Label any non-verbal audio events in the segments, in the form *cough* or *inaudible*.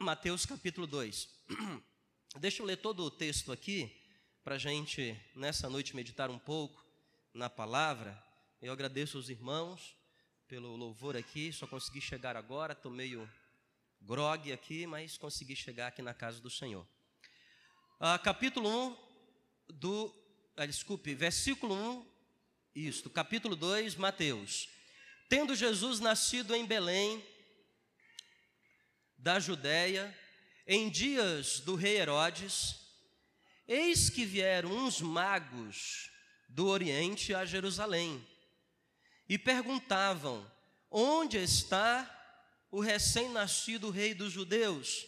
Mateus capítulo 2. *clears throat* Deixa eu ler todo o texto aqui, para a gente, nessa noite, meditar um pouco na palavra. Eu agradeço aos irmãos pelo louvor aqui, só consegui chegar agora, estou meio grogue aqui, mas consegui chegar aqui na casa do Senhor. Ah, capítulo 1 do. Ah, desculpe, versículo 1, isto, capítulo 2, Mateus. Tendo Jesus nascido em Belém, da Judéia, em dias do rei Herodes, eis que vieram uns magos do Oriente a Jerusalém e perguntavam: Onde está o recém-nascido rei dos judeus?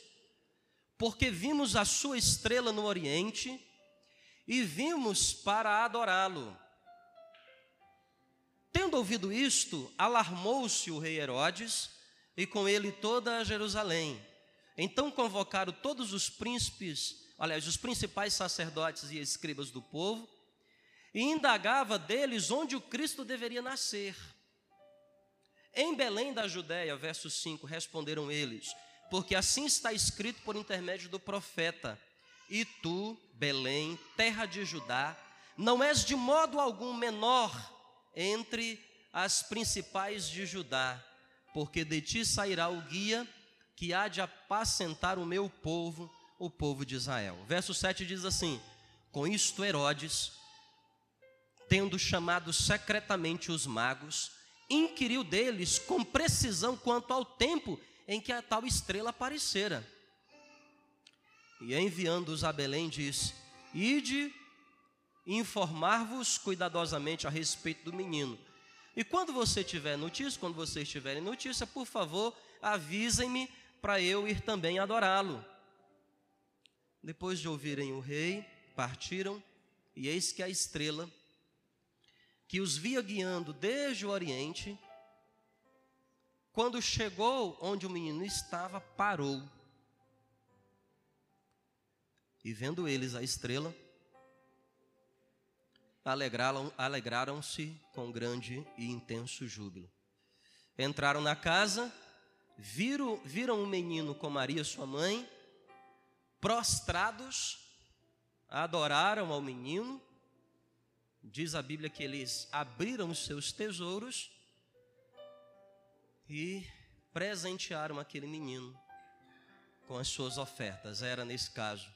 Porque vimos a sua estrela no Oriente e vimos para adorá-lo. Tendo ouvido isto, alarmou-se o rei Herodes e com ele toda Jerusalém. Então convocaram todos os príncipes, aliás, os principais sacerdotes e escribas do povo, e indagava deles onde o Cristo deveria nascer. Em Belém da Judéia, verso 5, responderam eles: Porque assim está escrito por intermédio do profeta: E tu, Belém, terra de Judá, não és de modo algum menor entre as principais de Judá, porque de ti sairá o guia que há de apacentar o meu povo, o povo de Israel. Verso 7 diz assim: Com isto Herodes, tendo chamado secretamente os magos, inquiriu deles com precisão quanto ao tempo em que a tal estrela aparecera. E enviando-os a Belém, disse: Ide informar-vos cuidadosamente a respeito do menino. E quando você tiver notícia, quando vocês tiverem notícia, por favor, avisem-me para eu ir também adorá-lo. Depois de ouvirem o rei, partiram, e eis que a estrela, que os via guiando desde o oriente, quando chegou onde o menino estava, parou. E vendo eles a estrela, alegraram-se com grande e intenso júbilo. Entraram na casa, viram, viram o menino com Maria, sua mãe, prostrados, adoraram ao menino. Diz a Bíblia que eles abriram os seus tesouros e presentearam aquele menino com as suas ofertas. Era nesse caso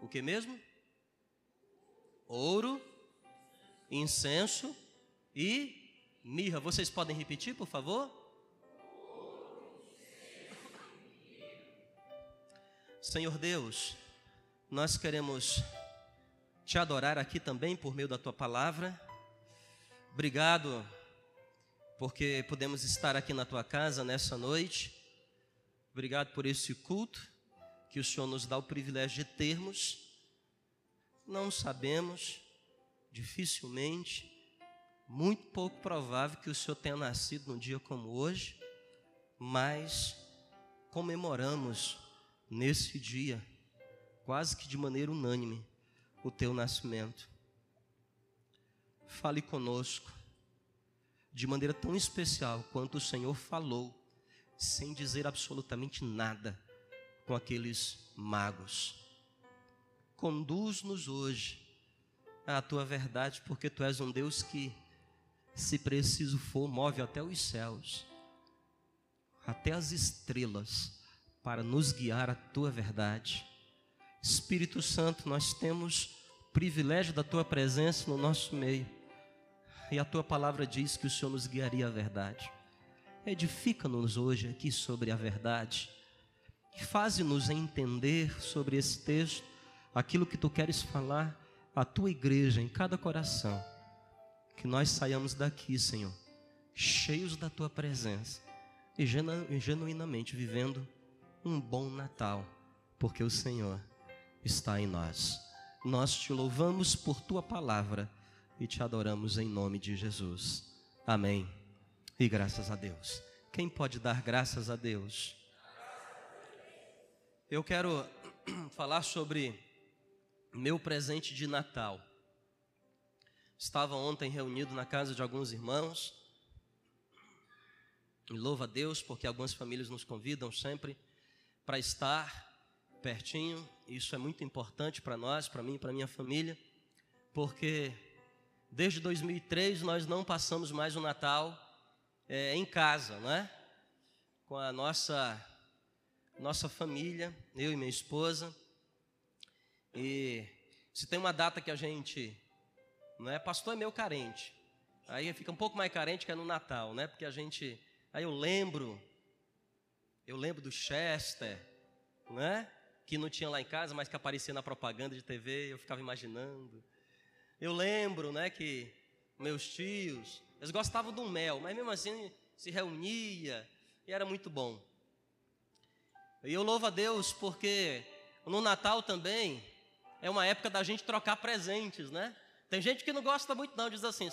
o que mesmo? Ouro, incenso e mirra. Vocês podem repetir, por favor? Senhor Deus, nós queremos te adorar aqui também por meio da tua palavra. Obrigado, porque podemos estar aqui na tua casa nessa noite. Obrigado por esse culto que o Senhor nos dá o privilégio de termos. Não sabemos, dificilmente, muito pouco provável que o Senhor tenha nascido num dia como hoje, mas comemoramos nesse dia, quase que de maneira unânime, o teu nascimento. Fale conosco de maneira tão especial quanto o Senhor falou, sem dizer absolutamente nada com aqueles magos. Conduz-nos hoje à tua verdade, porque tu és um Deus que, se preciso for, move até os céus, até as estrelas, para nos guiar à tua verdade. Espírito Santo, nós temos privilégio da tua presença no nosso meio, e a tua palavra diz que o Senhor nos guiaria à verdade. Edifica-nos hoje aqui sobre a verdade, e faze-nos entender sobre esse texto aquilo que tu queres falar à tua igreja, em cada coração. Que nós saiamos daqui, Senhor, cheios da tua presença e genuinamente vivendo um bom Natal, porque o Senhor está em nós. Nós te louvamos por tua palavra e te adoramos em nome de Jesus. Amém. E graças a Deus. Quem pode dar graças a Deus? Eu quero *clears throat* falar sobre meu presente de Natal. Estava ontem reunido na casa de alguns irmãos. E louva a Deus, porque algumas famílias nos convidam sempre para estar pertinho. Isso é muito importante para nós, para mim, para minha família, porque desde 2003 nós não passamos mais o Natal é, em casa, né? Com a nossa nossa família, eu e minha esposa. E se tem uma data que a gente, não é, pastor é meu carente. Aí fica um pouco mais carente que é no Natal, né? Porque a gente, aí eu lembro, eu lembro do Chester, né? Que não tinha lá em casa, mas que aparecia na propaganda de TV, eu ficava imaginando. Eu lembro, né, que meus tios, eles gostavam do mel, mas mesmo assim se reunia e era muito bom. E eu louvo a Deus porque no Natal também é uma época da gente trocar presentes, né? Tem gente que não gosta muito não, diz assim,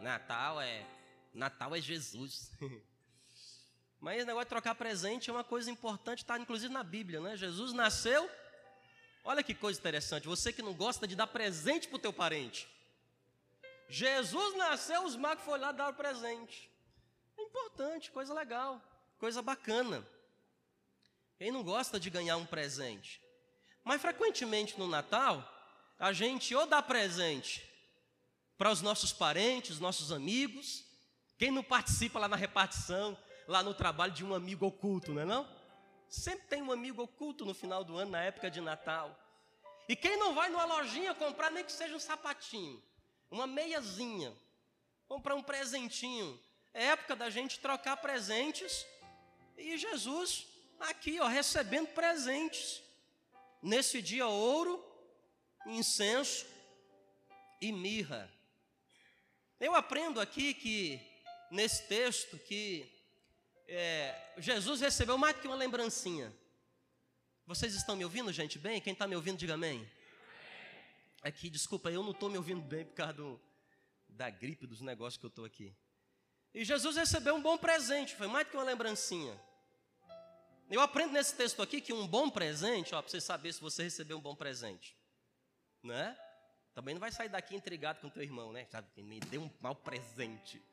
Natal é Natal é Jesus. *laughs* Mas esse negócio de trocar presente é uma coisa importante, está inclusive na Bíblia, né? Jesus nasceu. Olha que coisa interessante. Você que não gosta de dar presente para o teu parente. Jesus nasceu, os magos foram lá dar presente. É importante, coisa legal, coisa bacana. Quem não gosta de ganhar um presente? Mas frequentemente no Natal, a gente ou dá presente para os nossos parentes, nossos amigos, quem não participa lá na repartição, lá no trabalho de um amigo oculto, não é não? Sempre tem um amigo oculto no final do ano, na época de Natal. E quem não vai numa lojinha comprar nem que seja um sapatinho, uma meiazinha, comprar um presentinho. É época da gente trocar presentes e Jesus aqui, ó, recebendo presentes. Nesse dia, ouro, incenso e mirra. Eu aprendo aqui que, nesse texto, que é, Jesus recebeu mais do que uma lembrancinha. Vocês estão me ouvindo, gente, bem? Quem está me ouvindo, diga amém. Aqui, desculpa, eu não estou me ouvindo bem por causa do, da gripe, dos negócios que eu estou aqui. E Jesus recebeu um bom presente, foi mais do que uma lembrancinha. Eu aprendo nesse texto aqui que um bom presente, ó, para você saber se você recebeu um bom presente, né? Também não vai sair daqui intrigado com teu irmão, né? Me deu um mau presente.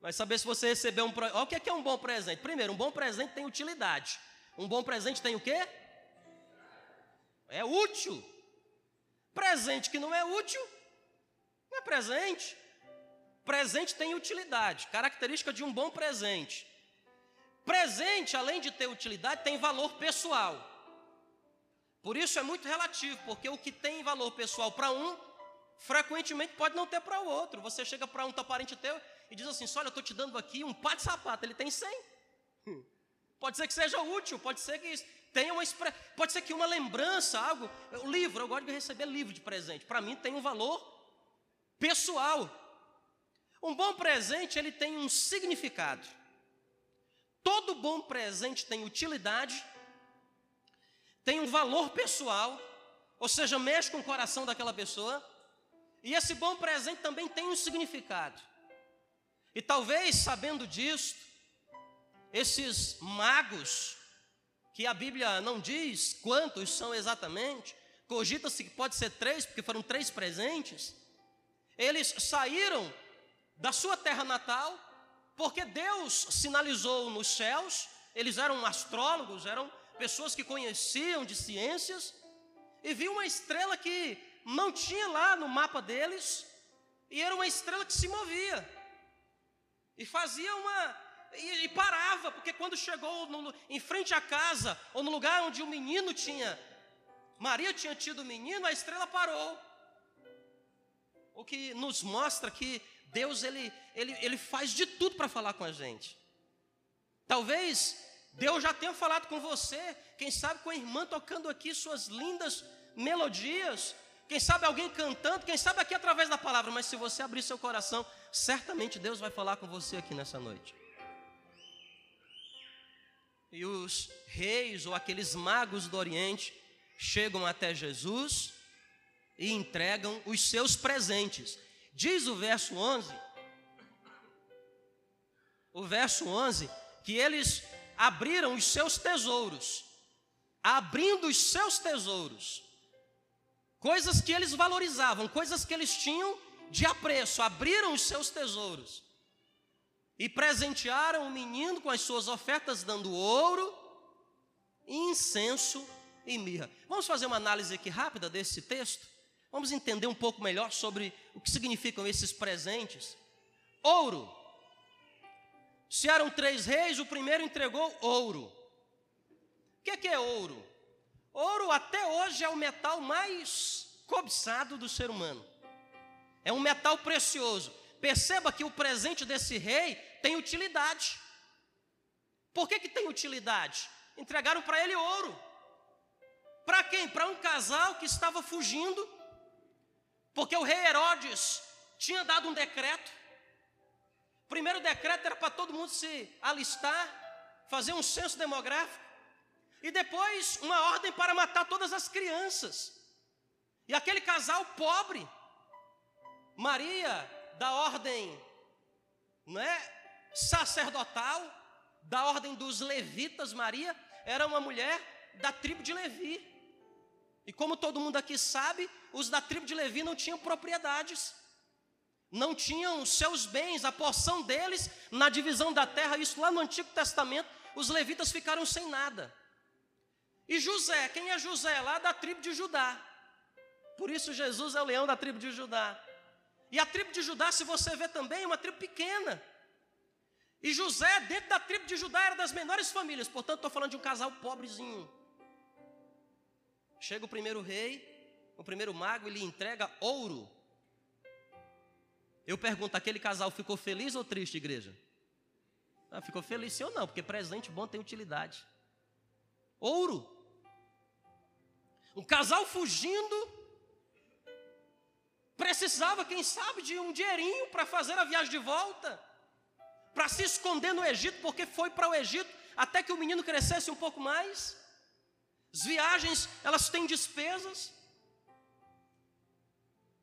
Mas saber se você recebeu um. Olha o que é, que é um bom presente. Primeiro, um bom presente tem utilidade. Um bom presente tem o quê? É útil. Presente que não é útil, não é presente. Presente tem utilidade. Característica de um bom presente. Presente, além de ter utilidade, tem valor pessoal. Por isso é muito relativo, porque o que tem valor pessoal para um, frequentemente pode não ter para o outro. Você chega para um teu parente teu e diz assim: Olha, eu estou te dando aqui um par de sapato, ele tem 100. Hum. Pode ser que seja útil, pode ser que tenha uma pode ser que uma lembrança, algo. O livro, eu gosto de receber livro de presente. Para mim tem um valor pessoal. Um bom presente, ele tem um significado. Todo bom presente tem utilidade, tem um valor pessoal, ou seja, mexe com o coração daquela pessoa, e esse bom presente também tem um significado. E talvez, sabendo disso, esses magos, que a Bíblia não diz quantos são exatamente, cogita-se que pode ser três, porque foram três presentes, eles saíram da sua terra natal porque Deus sinalizou nos céus, eles eram astrólogos, eram pessoas que conheciam de ciências, e viu uma estrela que não tinha lá no mapa deles, e era uma estrela que se movia, e fazia uma. E, e parava, porque quando chegou no, em frente à casa, ou no lugar onde o menino tinha, Maria tinha tido o menino, a estrela parou. O que nos mostra que Deus ele, ele, ele faz de tudo para falar com a gente. Talvez Deus já tenha falado com você, quem sabe com a irmã tocando aqui suas lindas melodias, quem sabe alguém cantando, quem sabe aqui através da palavra, mas se você abrir seu coração, certamente Deus vai falar com você aqui nessa noite. E os reis ou aqueles magos do Oriente chegam até Jesus e entregam os seus presentes. Diz o verso 11, o verso 11, que eles abriram os seus tesouros, abrindo os seus tesouros, coisas que eles valorizavam, coisas que eles tinham de apreço, abriram os seus tesouros. E presentearam o menino com as suas ofertas, dando ouro, incenso e mirra. Vamos fazer uma análise aqui rápida desse texto? Vamos entender um pouco melhor sobre o que significam esses presentes. Ouro. Se eram três reis, o primeiro entregou ouro. O que é, que é ouro? Ouro até hoje é o metal mais cobiçado do ser humano. É um metal precioso. Perceba que o presente desse rei tem utilidade. Por que, que tem utilidade? Entregaram para ele ouro. Para quem? Para um casal que estava fugindo, porque o rei Herodes tinha dado um decreto. O primeiro decreto era para todo mundo se alistar, fazer um censo demográfico, e depois uma ordem para matar todas as crianças. E aquele casal pobre, Maria, da ordem não é, sacerdotal, da ordem dos levitas, Maria, era uma mulher da tribo de Levi. E como todo mundo aqui sabe, os da tribo de Levi não tinham propriedades, não tinham seus bens, a porção deles na divisão da terra, isso lá no Antigo Testamento, os levitas ficaram sem nada. E José, quem é José? Lá da tribo de Judá. Por isso Jesus é o leão da tribo de Judá. E a tribo de Judá, se você vê também, é uma tribo pequena. E José, dentro da tribo de Judá, era das menores famílias, portanto, estou falando de um casal pobrezinho. Chega o primeiro rei, o primeiro mago, e lhe entrega ouro. Eu pergunto: aquele casal ficou feliz ou triste, igreja? Ah, ficou feliz sim ou não, porque presente bom tem utilidade. Ouro. Um casal fugindo, precisava, quem sabe, de um dinheirinho para fazer a viagem de volta, para se esconder no Egito, porque foi para o Egito até que o menino crescesse um pouco mais. As viagens, elas têm despesas.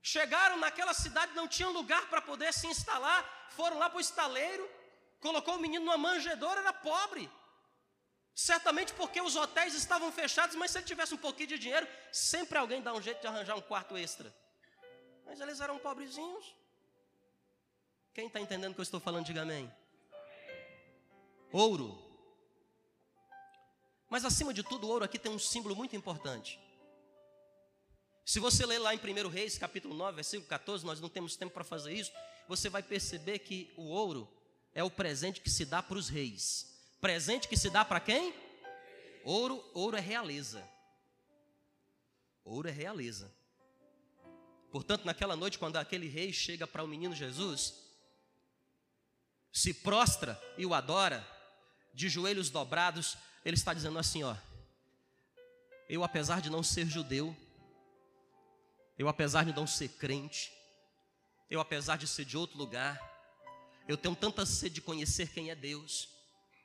Chegaram naquela cidade, não tinham lugar para poder se instalar, foram lá para o estaleiro, colocou o menino numa manjedoura, era pobre. Certamente porque os hotéis estavam fechados, mas se ele tivesse um pouquinho de dinheiro, sempre alguém dá um jeito de arranjar um quarto extra. Mas eles eram pobrezinhos. Quem está entendendo o que eu estou falando, diga amém. Ouro. Mas acima de tudo, o ouro aqui tem um símbolo muito importante. Se você ler lá em 1 Reis, capítulo 9, versículo 14, nós não temos tempo para fazer isso, você vai perceber que o ouro é o presente que se dá para os reis. Presente que se dá para quem? Ouro, ouro é realeza. Ouro é realeza. Portanto, naquela noite, quando aquele rei chega para o menino Jesus, se prostra e o adora, de joelhos dobrados, ele está dizendo assim: ó, eu apesar de não ser judeu, eu apesar de não ser crente, eu apesar de ser de outro lugar, eu tenho tanta sede de conhecer quem é Deus.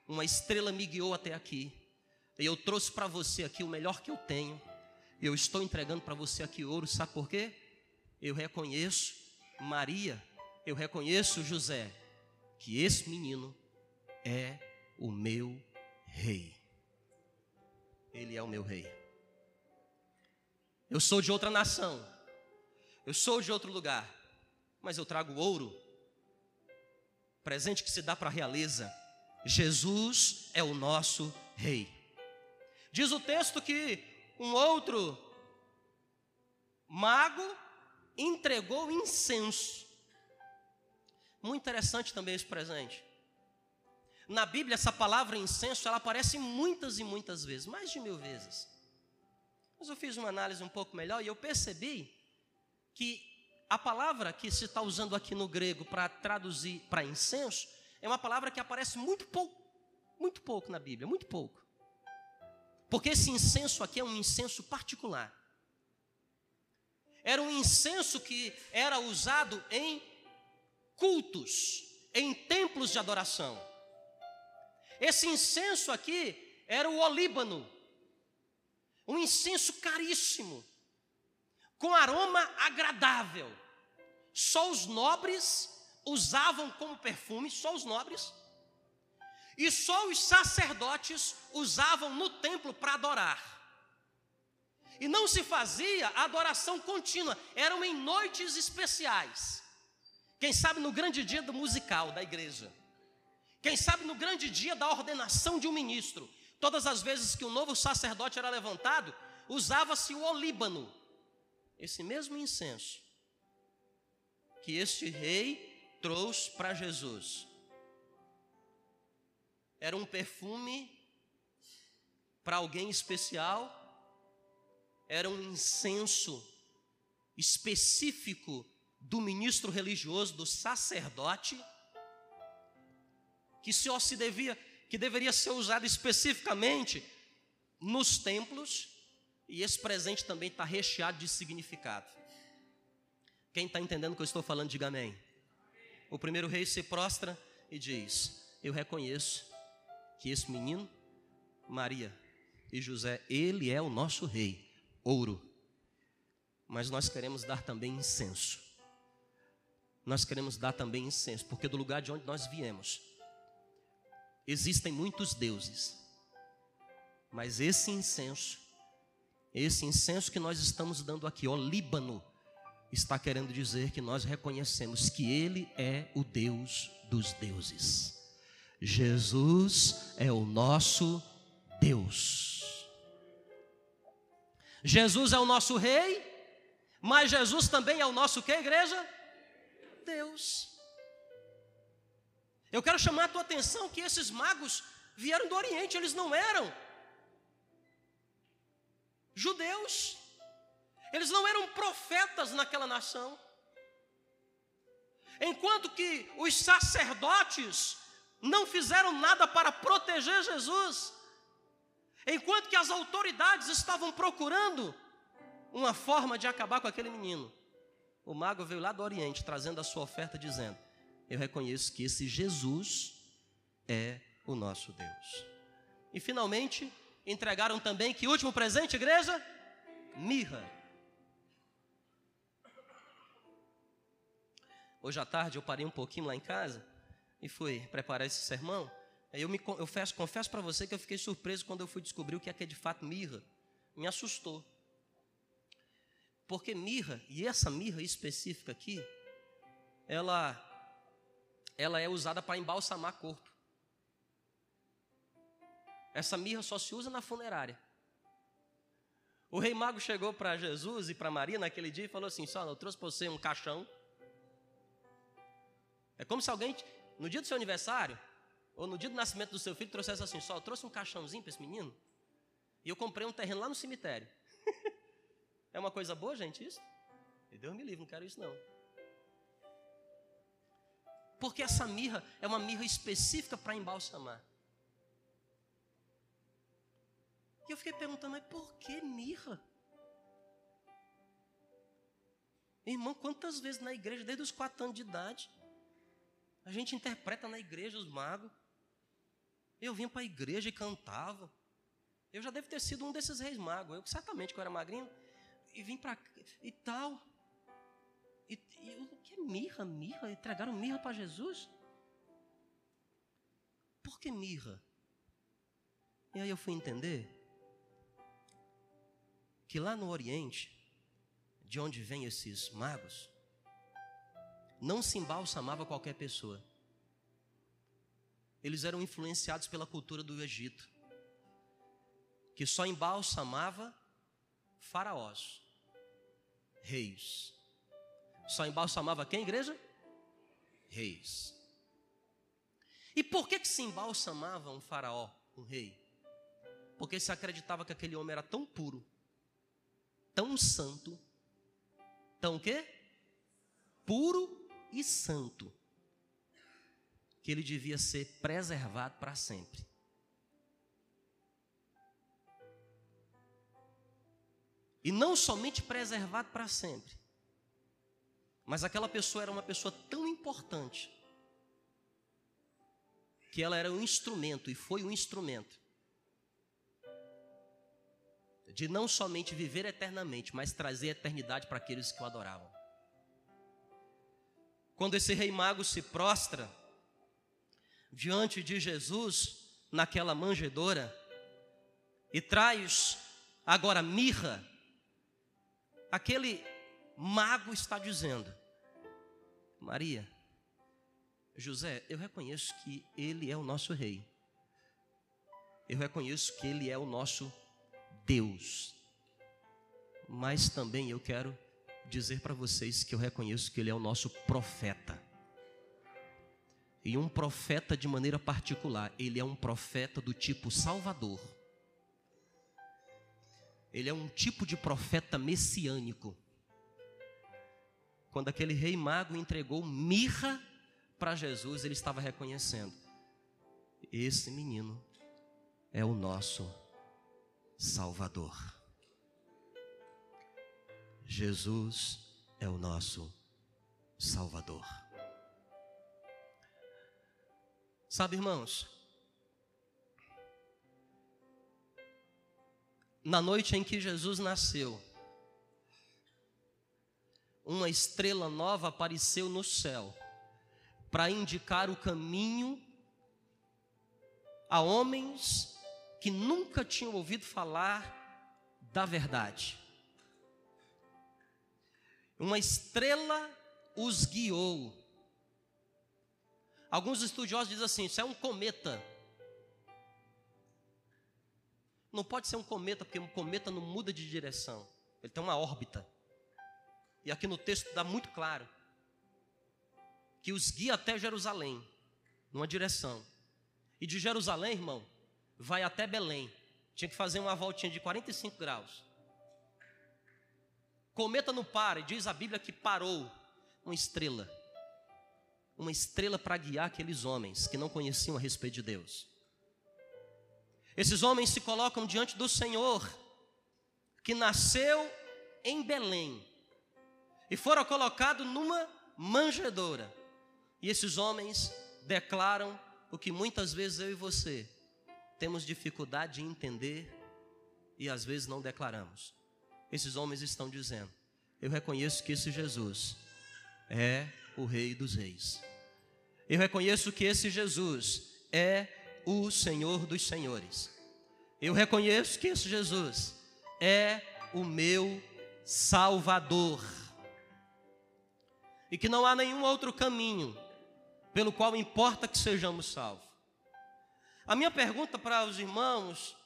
Uma estrela me guiou até aqui. E eu trouxe para você aqui o melhor que eu tenho. Eu estou entregando para você aqui ouro, sabe por quê? Eu reconheço Maria, eu reconheço José, que esse menino é o meu rei. Ele é o meu rei. Eu sou de outra nação. Eu sou de outro lugar. Mas eu trago ouro. Presente que se dá para a realeza. Jesus é o nosso rei. Diz o texto que um outro mago entregou incenso. Muito interessante também esse presente. Na Bíblia, essa palavra incenso, ela aparece muitas e muitas vezes, mais de mil vezes. Mas eu fiz uma análise um pouco melhor e eu percebi que a palavra que se está usando aqui no grego para traduzir para incenso é uma palavra que aparece muito pouco, muito pouco na Bíblia, muito pouco. Porque esse incenso aqui é um incenso particular. Era um incenso que era usado em cultos, em templos de adoração. Esse incenso aqui era o olíbano, um incenso caríssimo, com aroma agradável. Só os nobres usavam como perfume, só os nobres, e só os sacerdotes usavam no templo para adorar. E não se fazia adoração contínua, eram em noites especiais. Quem sabe no grande dia do musical da igreja. Quem sabe no grande dia da ordenação de um ministro, Todas as vezes que um novo sacerdote era levantado, usava-se o olíbano, esse mesmo incenso que este rei trouxe para Jesus. Era um perfume para alguém especial, era um incenso específico do ministro religioso, do sacerdote, que se devia, que deveria ser usado especificamente nos templos, e esse presente também está recheado de significado. Quem está entendendo o que eu estou falando, diga amém. O primeiro rei se prostra e diz: Eu reconheço que esse menino, Maria e José, ele é o nosso rei, ouro. Mas nós queremos dar também incenso. Nós queremos dar também incenso, porque do lugar de onde nós viemos, existem muitos deuses. Mas esse incenso, esse incenso que nós estamos dando aqui, ó Líbano, está querendo dizer que nós reconhecemos que Ele é o Deus dos deuses. Jesus é o nosso Deus. Jesus é o nosso Rei, mas Jesus também é o nosso que, igreja? Deus. Eu quero chamar a tua atenção que esses magos vieram do Oriente, eles não eram judeus. Eles não eram profetas naquela nação. Enquanto que os sacerdotes não fizeram nada para proteger Jesus, enquanto que as autoridades estavam procurando uma forma de acabar com aquele menino, o mago veio lá do Oriente trazendo a sua oferta, dizendo: Eu reconheço que esse Jesus é o nosso Deus. E finalmente entregaram também que último presente, igreja? Mirra. Hoje à tarde eu parei um pouquinho lá em casa e fui preparar esse sermão. Eu, me, eu confesso para você que eu fiquei surpreso quando eu fui descobrir o que é, que é de fato mirra. Me assustou. Porque mirra, e essa mirra específica aqui, ela, ela é usada para embalsamar corpo. Essa mirra só se usa na funerária. O rei mago chegou para Jesus e para Maria naquele dia e falou assim: Só, eu trouxe para você um caixão é como se alguém, no dia do seu aniversário, ou no dia do nascimento do seu filho, trouxesse assim: só, eu trouxe um caixãozinho para esse menino, e eu comprei um terreno lá no cemitério. *laughs* é uma coisa boa, gente, isso? E Deus me livre, não quero isso não. Porque essa mirra é uma mirra específica para embalsamar. E eu fiquei perguntando, mas por que mirra? Irmão, quantas vezes na igreja, desde os quatro anos de idade, a gente interpreta na igreja os magos. Eu vinha para a igreja e cantava. Eu já devo ter sido um desses reis magos. Eu certamente que eu era magrinho. E vim para e tal. E, e que mirra? Mirra? Entregaram mirra para Jesus? Por que mirra? E aí eu fui entender que lá no Oriente, de onde vêm esses magos, não se embalsamava qualquer pessoa. Eles eram influenciados pela cultura do Egito, que só embalsamava faraós, reis. Só embalsamava quem, igreja? Reis. E por que, que se embalsamava um faraó, um rei? Porque se acreditava que aquele homem era tão puro, tão santo, tão quê? Puro e santo, que ele devia ser preservado para sempre. E não somente preservado para sempre, mas aquela pessoa era uma pessoa tão importante, que ela era um instrumento, e foi um instrumento, de não somente viver eternamente, mas trazer eternidade para aqueles que o adoravam. Quando esse rei mago se prostra diante de Jesus naquela manjedoura e traz agora mirra, aquele mago está dizendo: Maria, José, eu reconheço que ele é o nosso rei. Eu reconheço que Ele é o nosso Deus. Mas também eu quero dizer para vocês que eu reconheço que Ele é o nosso profeta. E um profeta de maneira particular, ele é um profeta do tipo Salvador. Ele é um tipo de profeta messiânico. Quando aquele rei mago entregou mirra para Jesus, ele estava reconhecendo: esse menino é o nosso Salvador. Jesus é o nosso Salvador. Sabe, irmãos, na noite em que Jesus nasceu, uma estrela nova apareceu no céu para indicar o caminho a homens que nunca tinham ouvido falar da verdade. Uma estrela os guiou Alguns estudiosos dizem assim: isso é um cometa. Não pode ser um cometa, porque um cometa não muda de direção. Ele tem uma órbita. E aqui no texto dá muito claro que os guia até Jerusalém, numa direção. E de Jerusalém, irmão, vai até Belém. Tinha que fazer uma voltinha de 45 graus. Cometa não para, e diz a Bíblia que parou uma estrela uma estrela para guiar aqueles homens que não conheciam a respeito de Deus. Esses homens se colocam diante do Senhor, que nasceu em Belém, e foram colocados numa manjedoura. E esses homens declaram o que muitas vezes eu e você temos dificuldade de entender e às vezes não declaramos. Esses homens estão dizendo: Eu reconheço que esse Jesus é o Rei dos Reis. Eu reconheço que esse Jesus é o Senhor dos Senhores. Eu reconheço que esse Jesus é o meu Salvador. E que não há nenhum outro caminho pelo qual importa que sejamos salvos. A minha pergunta para os irmãos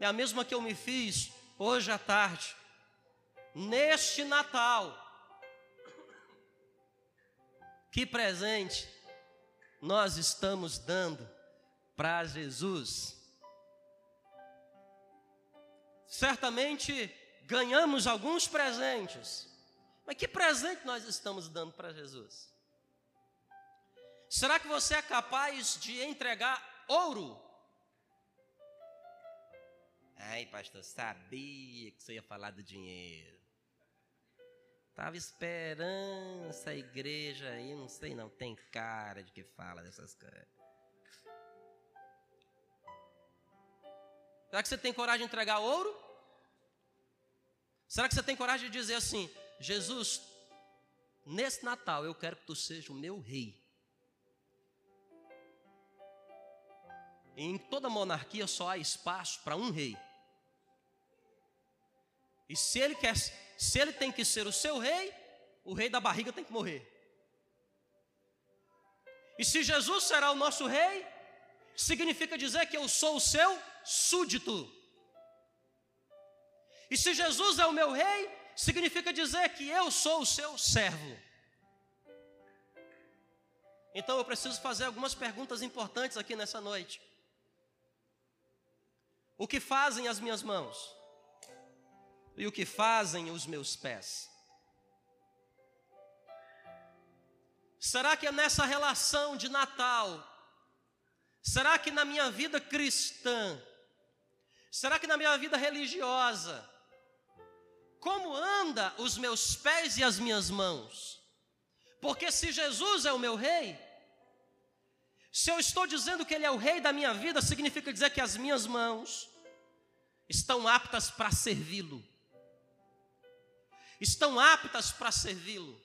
é a mesma que eu me fiz hoje à tarde. Neste Natal, que presente nós estamos dando para Jesus? Certamente ganhamos alguns presentes, mas que presente nós estamos dando para Jesus? Será que você é capaz de entregar ouro? Ai, pastor, sabia que você ia falar do dinheiro. Estava esperando essa igreja aí, não sei não, tem cara de que fala dessas coisas. Será que você tem coragem de entregar ouro? Será que você tem coragem de dizer assim: Jesus, nesse Natal eu quero que tu seja o meu rei? Em toda monarquia só há espaço para um rei. E se ele quer se ele tem que ser o seu rei, o rei da barriga tem que morrer. E se Jesus será o nosso rei, significa dizer que eu sou o seu súdito. E se Jesus é o meu rei, significa dizer que eu sou o seu servo. Então eu preciso fazer algumas perguntas importantes aqui nessa noite. O que fazem as minhas mãos? e o que fazem os meus pés? Será que é nessa relação de Natal? Será que na minha vida cristã? Será que na minha vida religiosa? Como anda os meus pés e as minhas mãos? Porque se Jesus é o meu rei, se eu estou dizendo que Ele é o rei da minha vida, significa dizer que as minhas mãos estão aptas para servi-lo estão aptas para servi-lo.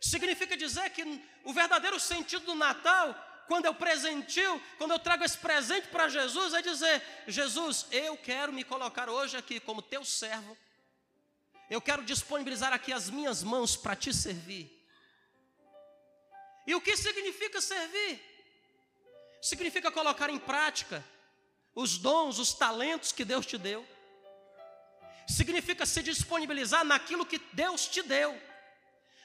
Significa dizer que o verdadeiro sentido do Natal, quando eu presentio, quando eu trago esse presente para Jesus, é dizer: Jesus, eu quero me colocar hoje aqui como teu servo, eu quero disponibilizar aqui as minhas mãos para te servir. E o que significa servir? Significa colocar em prática os dons, os talentos que Deus te deu. Significa se disponibilizar naquilo que Deus te deu.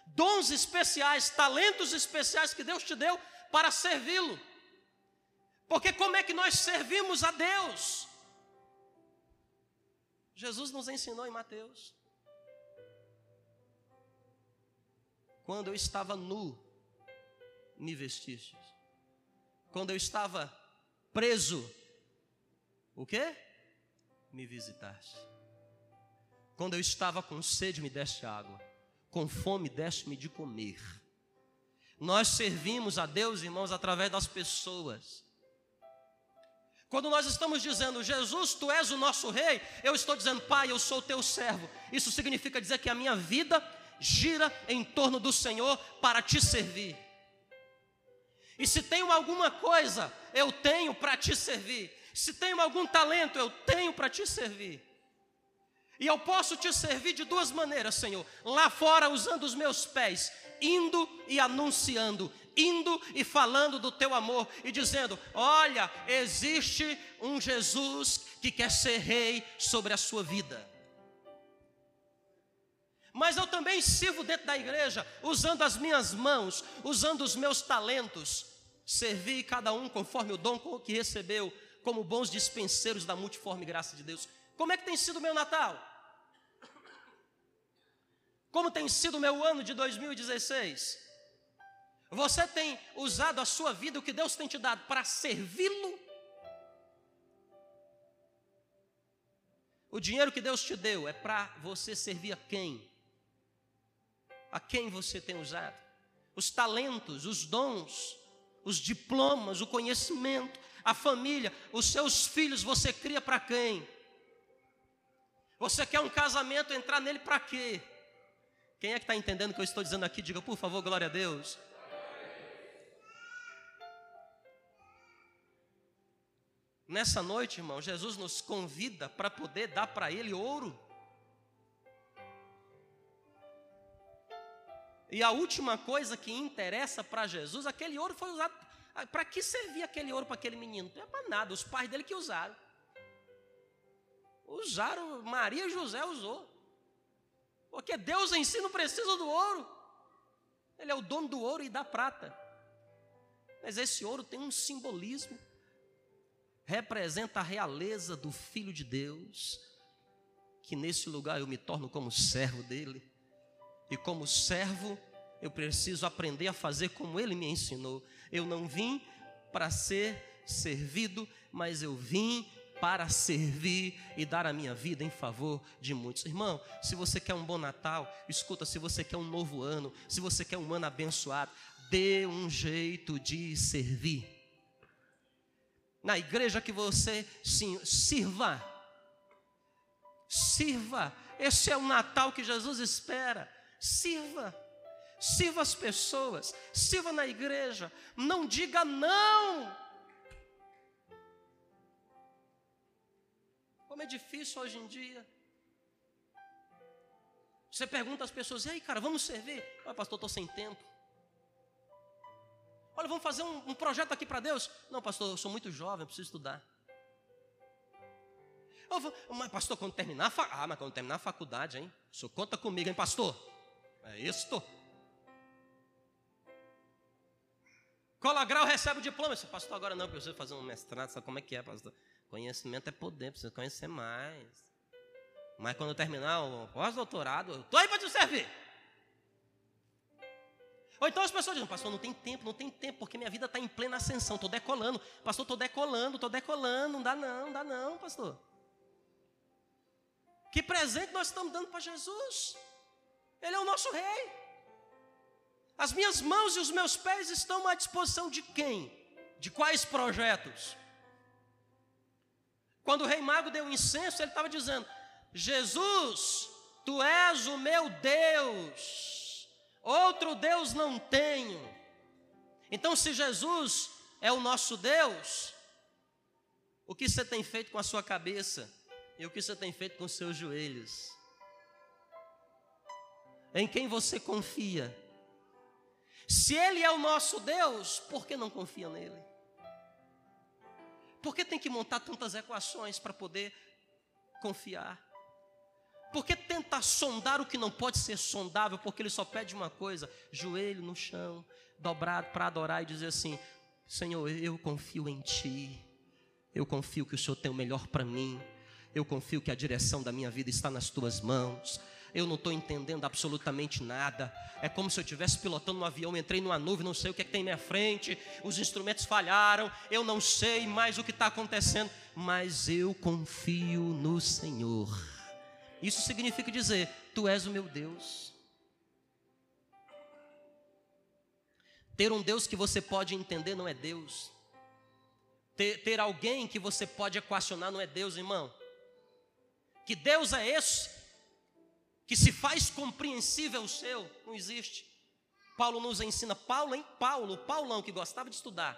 Dons especiais, talentos especiais que Deus te deu para servi-lo. Porque como é que nós servimos a Deus? Jesus nos ensinou em Mateus. Quando eu estava nu, me vestistes. Quando eu estava preso, o quê? Me visitaste. Quando eu estava com sede, me deste água. Com fome, deste-me de comer. Nós servimos a Deus, irmãos, através das pessoas. Quando nós estamos dizendo, Jesus, tu és o nosso rei, eu estou dizendo, Pai, eu sou teu servo. Isso significa dizer que a minha vida gira em torno do Senhor para te servir. E se tenho alguma coisa, eu tenho para te servir. Se tenho algum talento, eu tenho para te servir. E eu posso te servir de duas maneiras, Senhor. Lá fora, usando os meus pés, indo e anunciando, indo e falando do teu amor e dizendo: Olha, existe um Jesus que quer ser rei sobre a sua vida. Mas eu também sirvo dentro da igreja, usando as minhas mãos, usando os meus talentos, servir cada um conforme o dom que recebeu, como bons dispenseiros da multiforme graça de Deus. Como é que tem sido o meu Natal? Como tem sido o meu ano de 2016? Você tem usado a sua vida, o que Deus tem te dado, para servi-lo? O dinheiro que Deus te deu é para você servir a quem? A quem você tem usado? Os talentos, os dons, os diplomas, o conhecimento, a família, os seus filhos, você cria para quem? Você quer um casamento, entrar nele para quê? Quem é que está entendendo o que eu estou dizendo aqui? Diga, por favor, glória a Deus. Nessa noite, irmão, Jesus nos convida para poder dar para Ele ouro. E a última coisa que interessa para Jesus, aquele ouro foi usado. Para que servia aquele ouro para aquele menino? Não é para nada, os pais dele que usaram. Usaram, Maria e José usou. Porque Deus em si não precisa do ouro. Ele é o dono do ouro e da prata. Mas esse ouro tem um simbolismo. Representa a realeza do Filho de Deus. Que nesse lugar eu me torno como servo dele e como servo, eu preciso aprender a fazer como ele me ensinou. Eu não vim para ser servido, mas eu vim para servir e dar a minha vida em favor de muitos. Irmão, se você quer um bom Natal, escuta, se você quer um novo ano, se você quer um ano abençoado, dê um jeito de servir. Na igreja que você sim, sirva. Sirva. Esse é o Natal que Jesus espera. Sirva. Sirva as pessoas, sirva na igreja, não diga não. Como é difícil hoje em dia. Você pergunta às pessoas, e aí, cara, vamos servir? Olha, pastor, estou sem tempo. Olha, vamos fazer um, um projeto aqui para Deus. Não, pastor, eu sou muito jovem, preciso estudar. Vou, mas, pastor, quando terminar a fa... Ah, mas quando terminar a faculdade, hein? Senhor conta comigo, hein, pastor? É isto. Cola grau recebe o diploma. Você, pastor, agora não, você fazer um mestrado, sabe como é que é, pastor? Conhecimento é poder, precisa conhecer mais. Mas quando eu terminar o pós-doutorado, eu estou aí para te servir. Ou então as pessoas dizem, pastor, não tem tempo, não tem tempo, porque minha vida está em plena ascensão, estou decolando. Pastor, estou decolando, estou decolando, não dá não, não dá não, pastor. Que presente nós estamos dando para Jesus? Ele é o nosso rei. As minhas mãos e os meus pés estão à disposição de quem? De quais projetos? Quando o rei mago deu o incenso, ele estava dizendo: Jesus, tu és o meu Deus, outro Deus não tenho. Então, se Jesus é o nosso Deus, o que você tem feito com a sua cabeça e o que você tem feito com os seus joelhos? Em quem você confia. Se Ele é o nosso Deus, por que não confia nele? Por que tem que montar tantas equações para poder confiar? Por que tentar sondar o que não pode ser sondável? Porque ele só pede uma coisa: joelho no chão, dobrado para adorar e dizer assim: Senhor, eu confio em Ti, eu confio que o Senhor tem o melhor para mim, eu confio que a direção da minha vida está nas Tuas mãos eu não estou entendendo absolutamente nada. É como se eu estivesse pilotando um avião, entrei numa nuvem, não sei o que, é que tem na minha frente, os instrumentos falharam, eu não sei mais o que está acontecendo, mas eu confio no Senhor. Isso significa dizer: Tu és o meu Deus. Ter um Deus que você pode entender não é Deus. Ter, ter alguém que você pode equacionar não é Deus, irmão. Que Deus é esse que se faz compreensível o seu, não existe. Paulo nos ensina, Paulo, em Paulo, Paulão que gostava de estudar.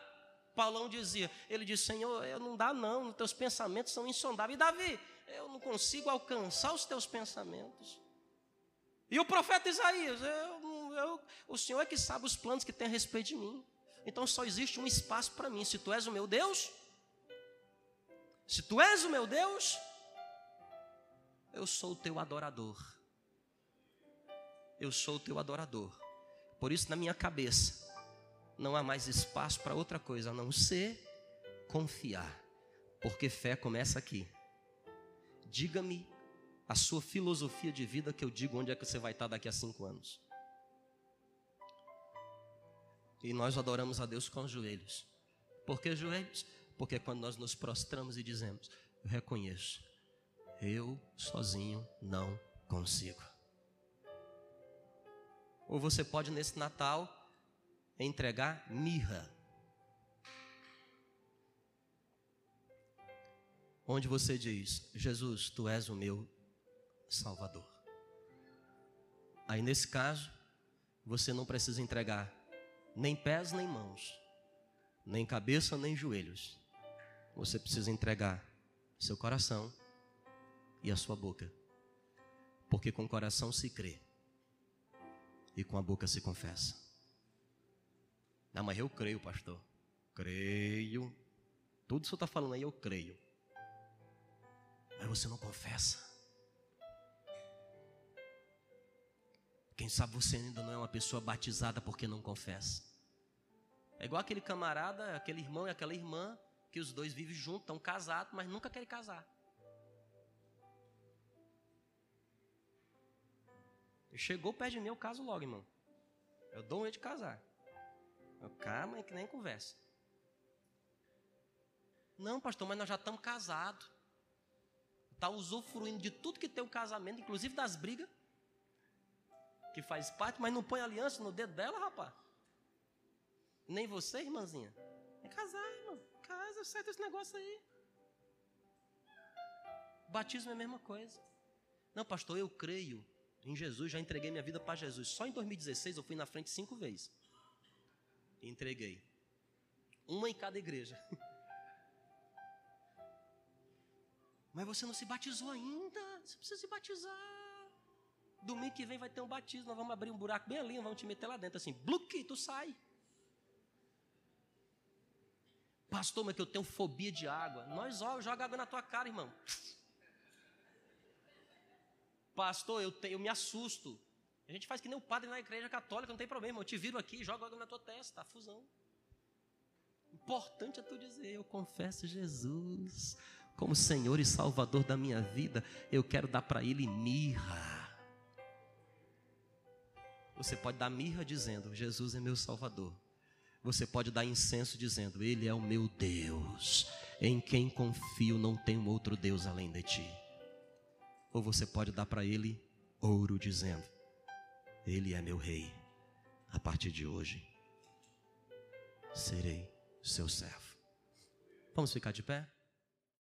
Paulão dizia, ele disse, Senhor, eu não dá não, teus pensamentos são insondáveis. E Davi, eu não consigo alcançar os teus pensamentos. E o profeta Isaías, eu, eu, o Senhor é que sabe os planos que tem a respeito de mim. Então só existe um espaço para mim. Se tu és o meu Deus, se tu és o meu Deus, eu sou o teu adorador eu sou o teu adorador. Por isso, na minha cabeça, não há mais espaço para outra coisa a não ser confiar, porque fé começa aqui. Diga-me a sua filosofia de vida que eu digo onde é que você vai estar daqui a cinco anos. E nós adoramos a Deus com os joelhos. Por que joelhos? Porque quando nós nos prostramos e dizemos: Eu reconheço, eu sozinho não consigo. Ou você pode, nesse Natal, entregar mirra. Onde você diz: Jesus, tu és o meu Salvador. Aí, nesse caso, você não precisa entregar nem pés nem mãos, nem cabeça nem joelhos. Você precisa entregar seu coração e a sua boca. Porque com o coração se crê e com a boca se confessa. Não, mas eu creio, pastor. Creio. Tudo que o senhor está falando aí, eu creio. Mas você não confessa. Quem sabe você ainda não é uma pessoa batizada porque não confessa. É igual aquele camarada, aquele irmão e aquela irmã, que os dois vivem juntos, estão casados, mas nunca querem casar. Chegou perto de mim, eu caso logo, irmão. Eu dou um jeito de casar. Eu, calma, que nem conversa. Não, pastor, mas nós já estamos casados. Está usufruindo de tudo que tem o casamento, inclusive das brigas. Que faz parte, mas não põe aliança no dedo dela, rapaz. Nem você, irmãzinha. É casar, irmão. Casa, certo esse negócio aí. Batismo é a mesma coisa. Não, pastor, eu creio em Jesus, já entreguei minha vida para Jesus. Só em 2016 eu fui na frente cinco vezes. E entreguei. Uma em cada igreja. *laughs* Mas você não se batizou ainda. Você precisa se batizar. Domingo que vem vai ter um batismo. Nós vamos abrir um buraco bem ali, vamos te meter lá dentro assim. Bluque, tu sai. Pastor, mas que eu tenho fobia de água. Nós ó, joga água na tua cara, irmão. Pastor, eu, te, eu me assusto. A gente faz que nem o padre na igreja católica, não tem problema. Eu te viro aqui jogo água na tua testa, a fusão. Importante é tu dizer, eu confesso Jesus como Senhor e Salvador da minha vida. Eu quero dar para Ele mirra. Você pode dar mirra dizendo, Jesus é meu Salvador. Você pode dar incenso dizendo, Ele é o meu Deus. Em quem confio, não tem outro Deus além de ti ou você pode dar para ele ouro, dizendo: Ele é meu rei. A partir de hoje, serei seu servo. Vamos ficar de pé?